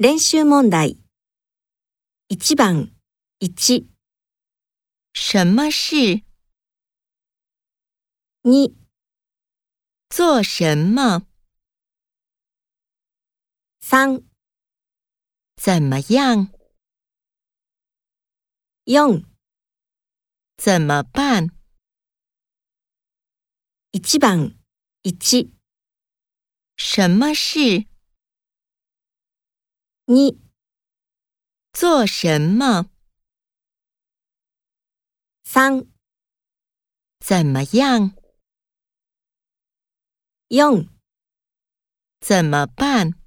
練習問題。一番一，什么事？?2。做什么？三，怎么样？四，怎么办？一番一，什么事？你做什么？三怎么样？用怎么办？